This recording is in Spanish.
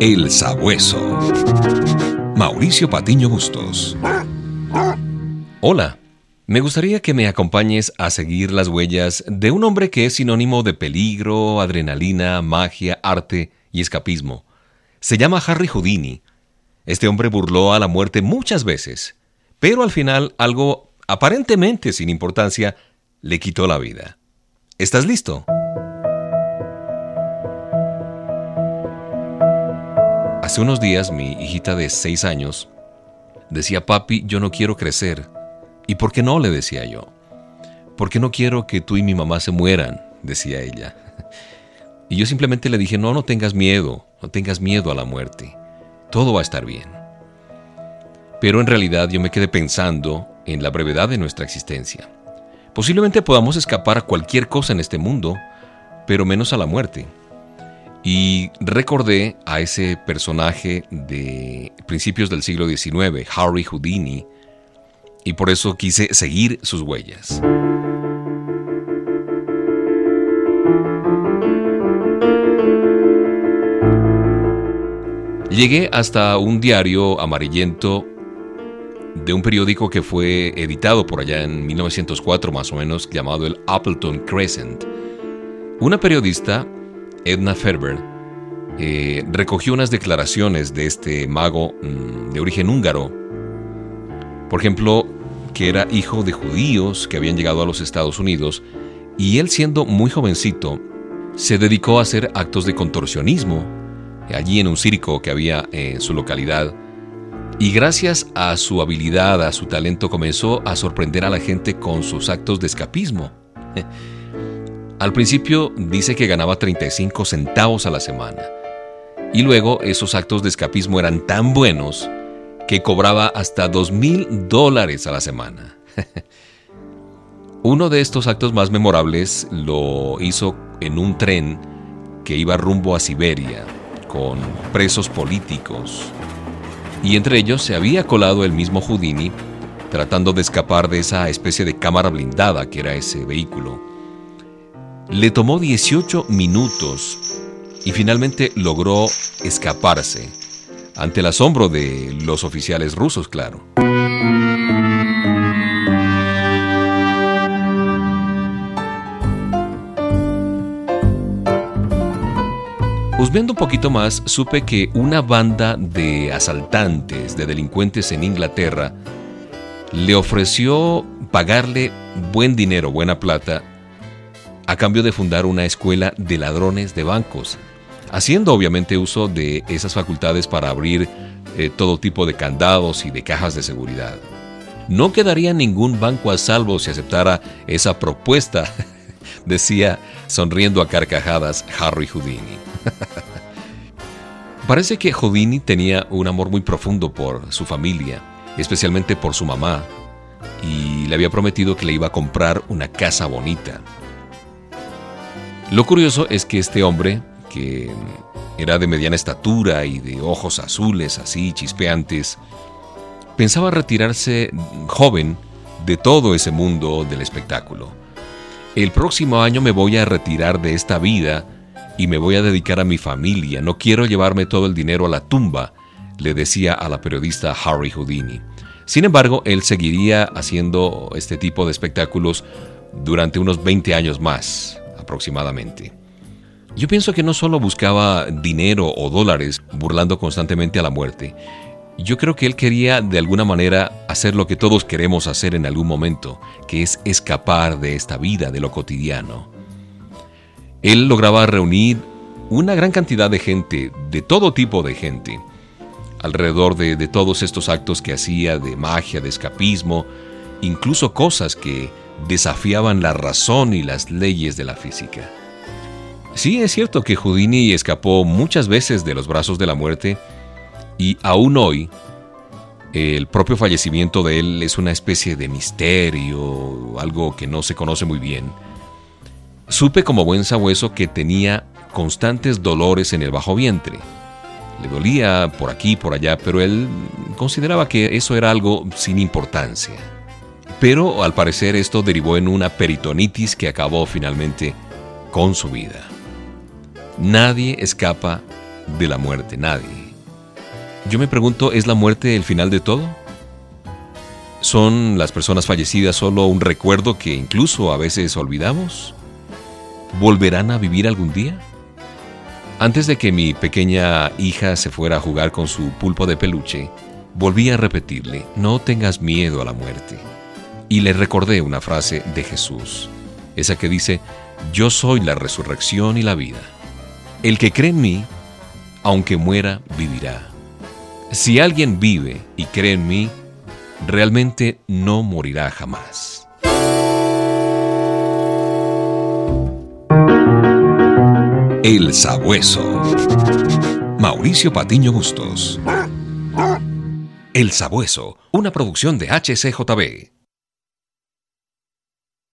El Sabueso. Mauricio Patiño Bustos. Hola, me gustaría que me acompañes a seguir las huellas de un hombre que es sinónimo de peligro, adrenalina, magia, arte y escapismo. Se llama Harry Houdini. Este hombre burló a la muerte muchas veces, pero al final algo aparentemente sin importancia le quitó la vida. ¿Estás listo? Hace unos días mi hijita de seis años decía, papi, yo no quiero crecer. ¿Y por qué no? le decía yo. Porque no quiero que tú y mi mamá se mueran, decía ella. Y yo simplemente le dije, no, no tengas miedo, no tengas miedo a la muerte. Todo va a estar bien. Pero en realidad yo me quedé pensando en la brevedad de nuestra existencia. Posiblemente podamos escapar a cualquier cosa en este mundo, pero menos a la muerte. Y recordé a ese personaje de principios del siglo XIX, Harry Houdini, y por eso quise seguir sus huellas. Llegué hasta un diario amarillento de un periódico que fue editado por allá en 1904 más o menos, llamado el Appleton Crescent. Una periodista Edna Ferber, eh, recogió unas declaraciones de este mago mm, de origen húngaro. Por ejemplo, que era hijo de judíos que habían llegado a los Estados Unidos y él siendo muy jovencito se dedicó a hacer actos de contorsionismo allí en un circo que había en su localidad y gracias a su habilidad, a su talento comenzó a sorprender a la gente con sus actos de escapismo. Al principio dice que ganaba 35 centavos a la semana. Y luego esos actos de escapismo eran tan buenos que cobraba hasta 2 mil dólares a la semana. Uno de estos actos más memorables lo hizo en un tren que iba rumbo a Siberia con presos políticos. Y entre ellos se había colado el mismo Houdini tratando de escapar de esa especie de cámara blindada que era ese vehículo. Le tomó 18 minutos y finalmente logró escaparse, ante el asombro de los oficiales rusos, claro. Husmeando un poquito más, supe que una banda de asaltantes, de delincuentes en Inglaterra, le ofreció pagarle buen dinero, buena plata, a cambio de fundar una escuela de ladrones de bancos, haciendo obviamente uso de esas facultades para abrir eh, todo tipo de candados y de cajas de seguridad. No quedaría ningún banco a salvo si aceptara esa propuesta, decía sonriendo a carcajadas Harry Houdini. Parece que Houdini tenía un amor muy profundo por su familia, especialmente por su mamá, y le había prometido que le iba a comprar una casa bonita. Lo curioso es que este hombre, que era de mediana estatura y de ojos azules así chispeantes, pensaba retirarse joven de todo ese mundo del espectáculo. El próximo año me voy a retirar de esta vida y me voy a dedicar a mi familia. No quiero llevarme todo el dinero a la tumba, le decía a la periodista Harry Houdini. Sin embargo, él seguiría haciendo este tipo de espectáculos durante unos 20 años más aproximadamente. Yo pienso que no solo buscaba dinero o dólares burlando constantemente a la muerte, yo creo que él quería de alguna manera hacer lo que todos queremos hacer en algún momento, que es escapar de esta vida, de lo cotidiano. Él lograba reunir una gran cantidad de gente, de todo tipo de gente, alrededor de, de todos estos actos que hacía de magia, de escapismo, incluso cosas que desafiaban la razón y las leyes de la física. Sí, es cierto que Houdini escapó muchas veces de los brazos de la muerte y aún hoy el propio fallecimiento de él es una especie de misterio, algo que no se conoce muy bien. Supe como buen sabueso que tenía constantes dolores en el bajo vientre. Le dolía por aquí y por allá, pero él consideraba que eso era algo sin importancia. Pero al parecer esto derivó en una peritonitis que acabó finalmente con su vida. Nadie escapa de la muerte, nadie. Yo me pregunto, ¿es la muerte el final de todo? ¿Son las personas fallecidas solo un recuerdo que incluso a veces olvidamos? ¿Volverán a vivir algún día? Antes de que mi pequeña hija se fuera a jugar con su pulpo de peluche, volví a repetirle, no tengas miedo a la muerte. Y le recordé una frase de Jesús, esa que dice, yo soy la resurrección y la vida. El que cree en mí, aunque muera, vivirá. Si alguien vive y cree en mí, realmente no morirá jamás. El Sabueso. Mauricio Patiño Bustos. El Sabueso, una producción de HCJB.